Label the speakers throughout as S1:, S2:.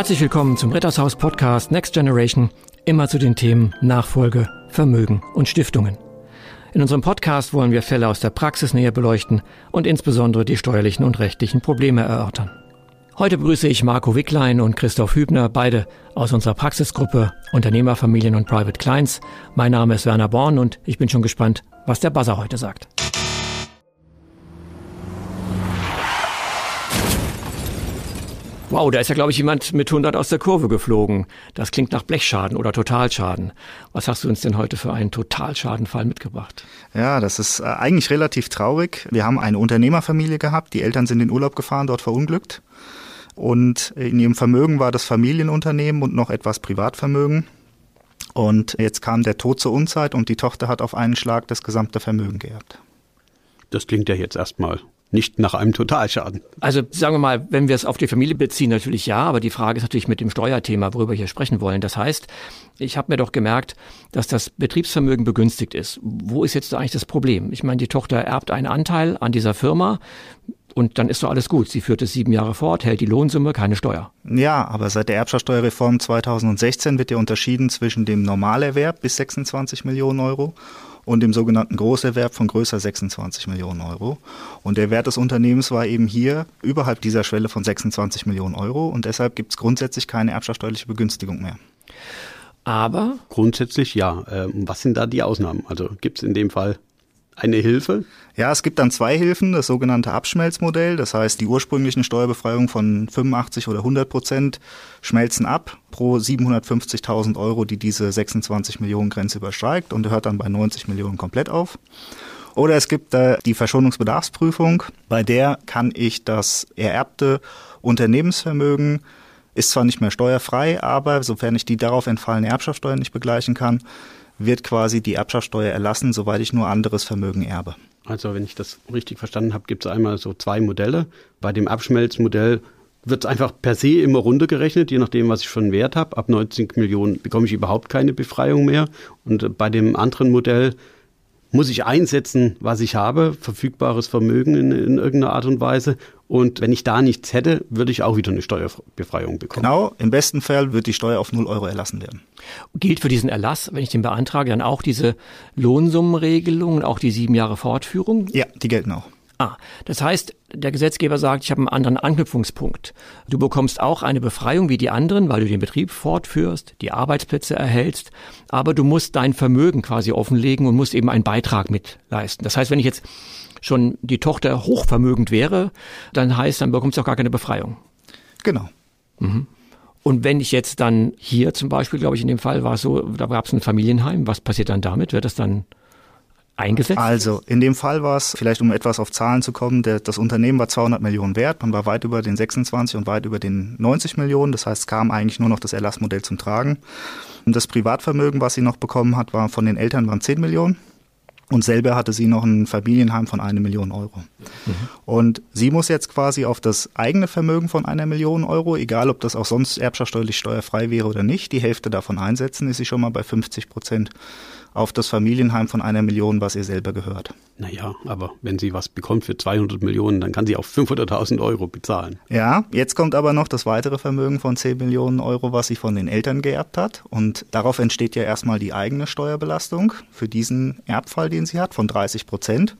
S1: Herzlich willkommen zum Rittershaus Podcast Next Generation, immer zu den Themen Nachfolge, Vermögen und Stiftungen. In unserem Podcast wollen wir Fälle aus der Praxis näher beleuchten und insbesondere die steuerlichen und rechtlichen Probleme erörtern. Heute begrüße ich Marco Wicklein und Christoph Hübner, beide aus unserer Praxisgruppe Unternehmerfamilien und Private Clients. Mein Name ist Werner Born und ich bin schon gespannt, was der Buzzer heute sagt. Wow, da ist ja, glaube ich, jemand mit 100 aus der Kurve geflogen. Das klingt nach Blechschaden oder Totalschaden. Was hast du uns denn heute für einen Totalschadenfall mitgebracht?
S2: Ja, das ist äh, eigentlich relativ traurig. Wir haben eine Unternehmerfamilie gehabt. Die Eltern sind in Urlaub gefahren, dort verunglückt. Und in ihrem Vermögen war das Familienunternehmen und noch etwas Privatvermögen. Und jetzt kam der Tod zur Unzeit und die Tochter hat auf einen Schlag das gesamte Vermögen geerbt.
S3: Das klingt ja jetzt erstmal nicht nach einem Totalschaden.
S1: Also sagen wir mal, wenn wir es auf die Familie beziehen, natürlich ja, aber die Frage ist natürlich mit dem Steuerthema, worüber wir hier sprechen wollen. Das heißt, ich habe mir doch gemerkt, dass das Betriebsvermögen begünstigt ist. Wo ist jetzt eigentlich das Problem? Ich meine, die Tochter erbt einen Anteil an dieser Firma. Und dann ist doch alles gut. Sie führt es sieben Jahre fort, hält die Lohnsumme, keine Steuer.
S2: Ja, aber seit der Erbschaftssteuerreform 2016 wird ja unterschieden zwischen dem Normalerwerb bis 26 Millionen Euro und dem sogenannten Großerwerb von größer 26 Millionen Euro. Und der Wert des Unternehmens war eben hier überhalb dieser Schwelle von 26 Millionen Euro und deshalb gibt es grundsätzlich keine erbschaftssteuerliche Begünstigung mehr.
S3: Aber? Grundsätzlich ja. Ähm, was sind da die Ausnahmen? Also gibt es in dem Fall eine Hilfe?
S2: Ja, es gibt dann zwei Hilfen, das sogenannte Abschmelzmodell. Das heißt, die ursprünglichen Steuerbefreiungen von 85 oder 100 Prozent schmelzen ab pro 750.000 Euro, die diese 26 Millionen Grenze übersteigt und hört dann bei 90 Millionen komplett auf. Oder es gibt äh, die Verschonungsbedarfsprüfung, bei der kann ich das ererbte Unternehmensvermögen ist zwar nicht mehr steuerfrei, aber sofern ich die darauf entfallene Erbschaftssteuer nicht begleichen kann, wird quasi die Erbschaftssteuer erlassen, soweit ich nur anderes Vermögen erbe.
S3: Also wenn ich das richtig verstanden habe, gibt es einmal so zwei Modelle. Bei dem Abschmelzmodell wird es einfach per se immer runtergerechnet, je nachdem, was ich einen Wert habe. Ab 90 Millionen bekomme ich überhaupt keine Befreiung mehr. Und bei dem anderen Modell muss ich einsetzen, was ich habe, verfügbares Vermögen in, in, irgendeiner Art und Weise. Und wenn ich da nichts hätte, würde ich auch wieder eine Steuerbefreiung bekommen.
S2: Genau, im besten Fall wird die Steuer auf 0 Euro erlassen werden.
S1: Gilt für diesen Erlass, wenn ich den beantrage, dann auch diese Lohnsummenregelung und auch die sieben Jahre Fortführung?
S2: Ja, die gelten auch.
S1: Ah, das heißt, der Gesetzgeber sagt, ich habe einen anderen Anknüpfungspunkt. Du bekommst auch eine Befreiung wie die anderen, weil du den Betrieb fortführst, die Arbeitsplätze erhältst, aber du musst dein Vermögen quasi offenlegen und musst eben einen Beitrag mitleisten. Das heißt, wenn ich jetzt schon die Tochter hochvermögend wäre, dann heißt, dann bekommst du auch gar keine Befreiung.
S2: Genau.
S1: Mhm. Und wenn ich jetzt dann hier zum Beispiel, glaube ich, in dem Fall war es so, da gab es ein Familienheim, was passiert dann damit? Wird das dann eingesetzt?
S2: Also in dem Fall war es, vielleicht um etwas auf Zahlen zu kommen, der, das Unternehmen war 200 Millionen wert, man war weit über den 26 und weit über den 90 Millionen, das heißt, es kam eigentlich nur noch das Erlassmodell zum Tragen. Und das Privatvermögen, was sie noch bekommen hat, war von den Eltern waren 10 Millionen. Und selber hatte sie noch ein Familienheim von einer Million Euro. Mhm. Und sie muss jetzt quasi auf das eigene Vermögen von einer Million Euro, egal ob das auch sonst erbschaftssteuerlich steuerfrei wäre oder nicht, die Hälfte davon einsetzen, ist sie schon mal bei 50 Prozent auf das Familienheim von einer Million, was ihr selber gehört.
S3: Naja, aber wenn sie was bekommt für 200 Millionen, dann kann sie auch 500.000 Euro bezahlen.
S2: Ja, jetzt kommt aber noch das weitere Vermögen von 10 Millionen Euro, was sie von den Eltern geerbt hat. Und darauf entsteht ja erstmal die eigene Steuerbelastung für diesen Erbfall, den sie hat, von 30 Prozent.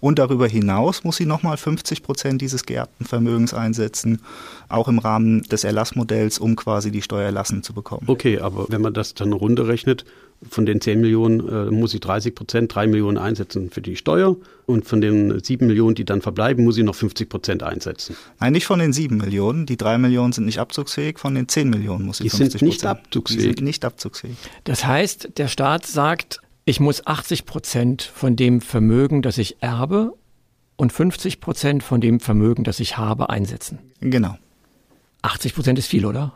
S2: Und darüber hinaus muss sie nochmal 50 Prozent dieses geerbten Vermögens einsetzen, auch im Rahmen des Erlassmodells, um quasi die Steuer erlassen zu bekommen.
S3: Okay, aber wenn man das dann runterrechnet, von den 10 Millionen äh, muss ich 30 Prozent, 3 Millionen einsetzen für die Steuer und von den 7 Millionen, die dann verbleiben, muss ich noch 50 Prozent einsetzen.
S2: Nein, nicht von den 7 Millionen. Die 3 Millionen sind nicht abzugsfähig, von den 10 Millionen muss ich
S3: die 50 Prozent. Die sind nicht abzugsfähig.
S1: Das heißt, der Staat sagt, ich muss 80 Prozent von dem Vermögen, das ich erbe und 50 Prozent von dem Vermögen, das ich habe, einsetzen.
S2: Genau.
S1: 80 Prozent ist viel, oder?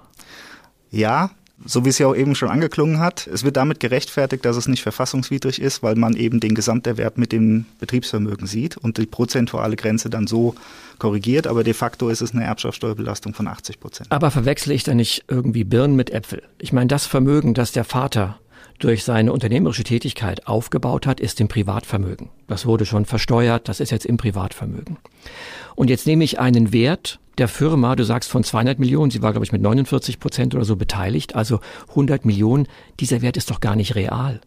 S2: Ja, so wie es ja auch eben schon angeklungen hat, es wird damit gerechtfertigt, dass es nicht verfassungswidrig ist, weil man eben den Gesamterwerb mit dem Betriebsvermögen sieht und die prozentuale Grenze dann so korrigiert. Aber de facto ist es eine Erbschaftssteuerbelastung von 80 Prozent.
S1: Aber verwechsle ich da nicht irgendwie Birnen mit Äpfel? Ich meine, das Vermögen, das der Vater durch seine unternehmerische Tätigkeit aufgebaut hat, ist im Privatvermögen. Das wurde schon versteuert, das ist jetzt im Privatvermögen. Und jetzt nehme ich einen Wert der Firma, du sagst von 200 Millionen, sie war glaube ich mit 49 Prozent oder so beteiligt, also 100 Millionen, dieser Wert ist doch gar nicht real.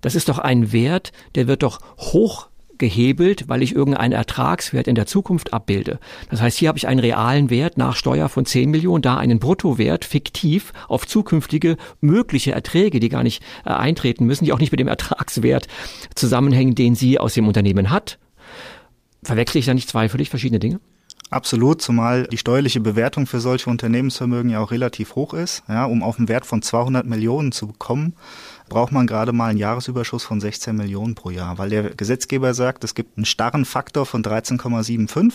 S1: Das ist doch ein Wert, der wird doch hoch gehebelt, weil ich irgendeinen Ertragswert in der Zukunft abbilde. Das heißt, hier habe ich einen realen Wert nach Steuer von 10 Millionen, da einen Bruttowert fiktiv auf zukünftige mögliche Erträge, die gar nicht äh, eintreten müssen, die auch nicht mit dem Ertragswert zusammenhängen, den sie aus dem Unternehmen hat. Verwechsle ich da nicht zwei völlig verschiedene Dinge?
S2: Absolut, zumal die steuerliche Bewertung für solche Unternehmensvermögen ja auch relativ hoch ist. Ja, um auf einen Wert von 200 Millionen zu kommen, braucht man gerade mal einen Jahresüberschuss von 16 Millionen pro Jahr, weil der Gesetzgeber sagt, es gibt einen starren Faktor von 13,75.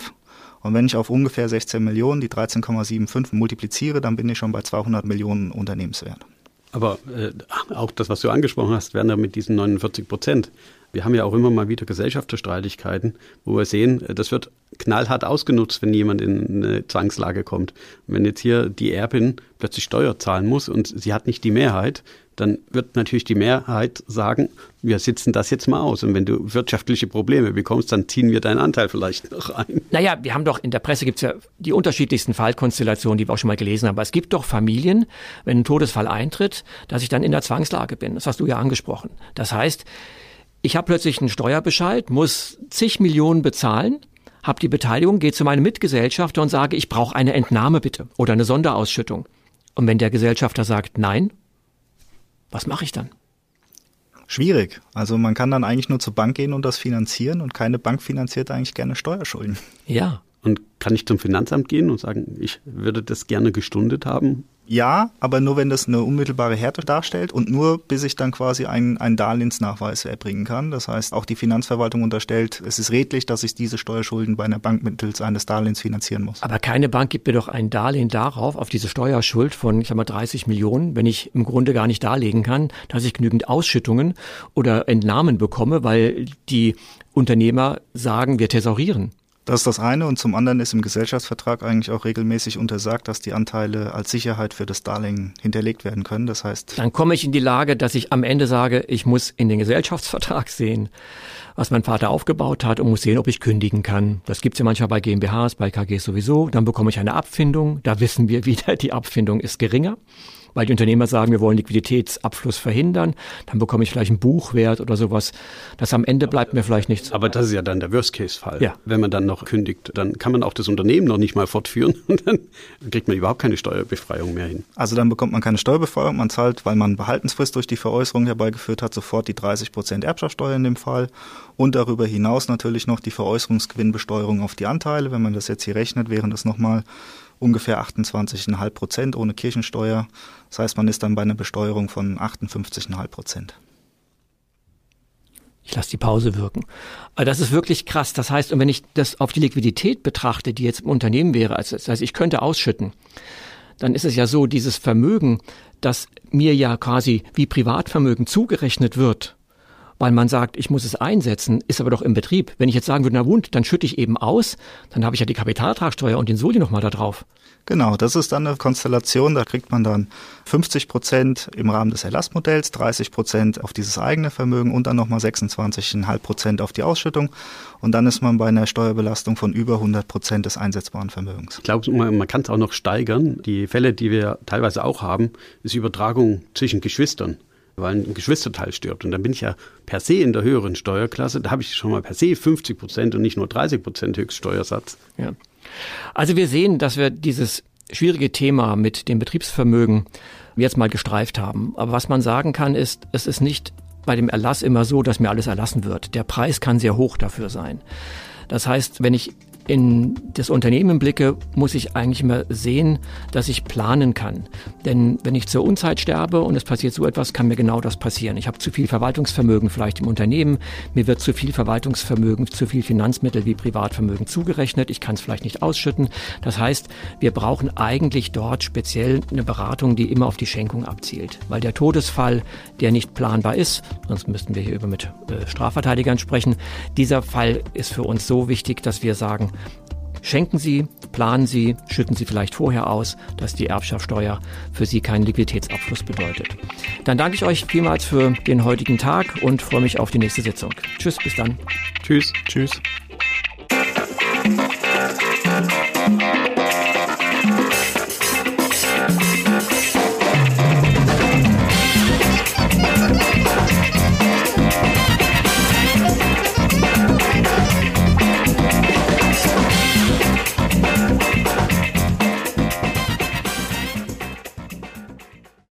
S2: Und wenn ich auf ungefähr 16 Millionen die 13,75 multipliziere, dann bin ich schon bei 200 Millionen Unternehmenswert.
S3: Aber äh, auch das, was du angesprochen hast, werden ja mit diesen 49 Prozent. Wir haben ja auch immer mal wieder Gesellschafterstreitigkeiten, wo wir sehen, äh, das wird knallhart ausgenutzt, wenn jemand in eine Zwangslage kommt. Und wenn jetzt hier die Erbin plötzlich Steuer zahlen muss und sie hat nicht die Mehrheit, dann wird natürlich die Mehrheit sagen, wir sitzen das jetzt mal aus. Und wenn du wirtschaftliche Probleme bekommst, dann ziehen wir deinen Anteil vielleicht noch ein.
S1: Naja, wir haben doch, in der Presse gibt es ja die unterschiedlichsten Fallkonstellationen, die wir auch schon mal gelesen haben. Aber es gibt doch Familien, wenn ein Todesfall eintritt, dass ich dann in der Zwangslage bin. Das hast du ja angesprochen. Das heißt, ich habe plötzlich einen Steuerbescheid, muss zig Millionen bezahlen, habe die Beteiligung, gehe zu meinem Mitgesellschafter und sage, ich brauche eine Entnahme bitte oder eine Sonderausschüttung. Und wenn der Gesellschafter sagt Nein, was mache ich dann?
S2: Schwierig. Also man kann dann eigentlich nur zur Bank gehen und das finanzieren und keine Bank finanziert eigentlich gerne Steuerschulden.
S1: Ja.
S3: Und kann ich zum Finanzamt gehen und sagen, ich würde das gerne gestundet haben?
S2: Ja, aber nur wenn das eine unmittelbare Härte darstellt und nur bis ich dann quasi einen, einen Darlehensnachweis erbringen kann. Das heißt, auch die Finanzverwaltung unterstellt, es ist redlich, dass ich diese Steuerschulden bei einer Bank mittels eines Darlehens finanzieren muss.
S1: Aber keine Bank gibt mir doch ein Darlehen darauf, auf diese Steuerschuld von, ich sag mal, 30 Millionen, wenn ich im Grunde gar nicht darlegen kann, dass ich genügend Ausschüttungen oder Entnahmen bekomme, weil die Unternehmer sagen, wir thesaurieren.
S2: Das ist das eine und zum anderen ist im Gesellschaftsvertrag eigentlich auch regelmäßig untersagt, dass die Anteile als Sicherheit für das Darlehen hinterlegt werden können. Das heißt,
S1: dann komme ich in die Lage, dass ich am Ende sage, ich muss in den Gesellschaftsvertrag sehen, was mein Vater aufgebaut hat und muss sehen, ob ich kündigen kann. Das gibt's ja manchmal bei GmbHs, bei KGs sowieso. Dann bekomme ich eine Abfindung. Da wissen wir wieder, die Abfindung ist geringer weil die Unternehmer sagen, wir wollen Liquiditätsabfluss verhindern, dann bekomme ich vielleicht einen Buchwert oder sowas. Das am Ende bleibt mir vielleicht nichts.
S3: Aber das ist ja dann der Worst-Case-Fall. Ja. Wenn man dann noch kündigt, dann kann man auch das Unternehmen noch nicht mal fortführen und dann kriegt man überhaupt keine Steuerbefreiung mehr hin.
S2: Also dann bekommt man keine Steuerbefreiung, man zahlt, weil man Behaltensfrist durch die Veräußerung herbeigeführt hat, sofort die 30 Prozent Erbschaftssteuer in dem Fall und darüber hinaus natürlich noch die Veräußerungsgewinnbesteuerung auf die Anteile. Wenn man das jetzt hier rechnet, wären das nochmal ungefähr 28,5 Prozent ohne Kirchensteuer. Das heißt, man ist dann bei einer Besteuerung von 58,5 Prozent.
S1: Ich lasse die Pause wirken. Aber das ist wirklich krass. Das heißt, und wenn ich das auf die Liquidität betrachte, die jetzt im Unternehmen wäre, also das heißt, ich könnte ausschütten, dann ist es ja so, dieses Vermögen, das mir ja quasi wie Privatvermögen zugerechnet wird, weil man sagt, ich muss es einsetzen, ist aber doch im Betrieb. Wenn ich jetzt sagen würde, na wund, dann schütte ich eben aus, dann habe ich ja die Kapitalertragssteuer und den Soli nochmal da drauf.
S2: Genau, das ist dann eine Konstellation, da kriegt man dann 50 Prozent im Rahmen des Erlassmodells, 30 Prozent auf dieses eigene Vermögen und dann nochmal 26,5 Prozent auf die Ausschüttung. Und dann ist man bei einer Steuerbelastung von über 100 Prozent des einsetzbaren Vermögens.
S3: Ich glaube, man kann es auch noch steigern. Die Fälle, die wir teilweise auch haben, ist Übertragung zwischen Geschwistern weil ein Geschwisterteil stirbt. Und dann bin ich ja per se in der höheren Steuerklasse. Da habe ich schon mal per se 50 Prozent und nicht nur 30 Prozent Höchststeuersatz.
S1: Ja. Also wir sehen, dass wir dieses schwierige Thema mit dem Betriebsvermögen jetzt mal gestreift haben. Aber was man sagen kann, ist, es ist nicht bei dem Erlass immer so, dass mir alles erlassen wird. Der Preis kann sehr hoch dafür sein. Das heißt, wenn ich in das Unternehmen blicke, muss ich eigentlich immer sehen, dass ich planen kann. Denn wenn ich zur Unzeit sterbe und es passiert so etwas, kann mir genau das passieren. Ich habe zu viel Verwaltungsvermögen vielleicht im Unternehmen, mir wird zu viel Verwaltungsvermögen, zu viel Finanzmittel wie Privatvermögen zugerechnet, ich kann es vielleicht nicht ausschütten. Das heißt, wir brauchen eigentlich dort speziell eine Beratung, die immer auf die Schenkung abzielt. Weil der Todesfall, der nicht planbar ist, sonst müssten wir hier über mit äh, Strafverteidigern sprechen, dieser Fall ist für uns so wichtig, dass wir sagen, schenken Sie, planen Sie, schütten Sie vielleicht vorher aus, dass die Erbschaftssteuer für Sie keinen Liquiditätsabfluss bedeutet. Dann danke ich euch vielmals für den heutigen Tag und freue mich auf die nächste Sitzung. Tschüss, bis dann.
S3: Tschüss.
S2: Tschüss.